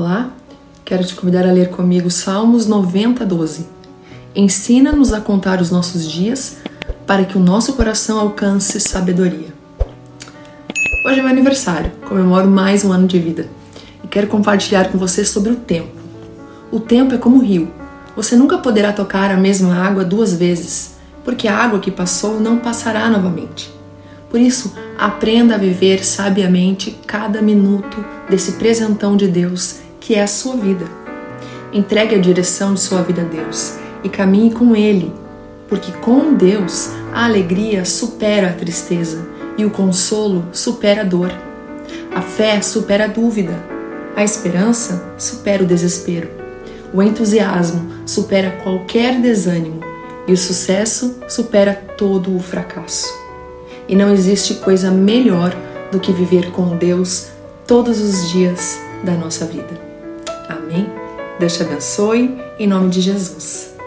Olá, quero te convidar a ler comigo Salmos 90, 12. Ensina-nos a contar os nossos dias para que o nosso coração alcance sabedoria. Hoje é meu aniversário, comemoro mais um ano de vida e quero compartilhar com você sobre o tempo. O tempo é como o rio, você nunca poderá tocar a mesma água duas vezes, porque a água que passou não passará novamente. Por isso, aprenda a viver sabiamente cada minuto desse presentão de Deus que é a sua vida. Entregue a direção de sua vida a Deus e caminhe com Ele, porque com Deus a alegria supera a tristeza e o consolo supera a dor. A fé supera a dúvida, a esperança supera o desespero, o entusiasmo supera qualquer desânimo e o sucesso supera todo o fracasso. E não existe coisa melhor do que viver com Deus todos os dias da nossa vida. Amém? Deus te abençoe, em nome de Jesus.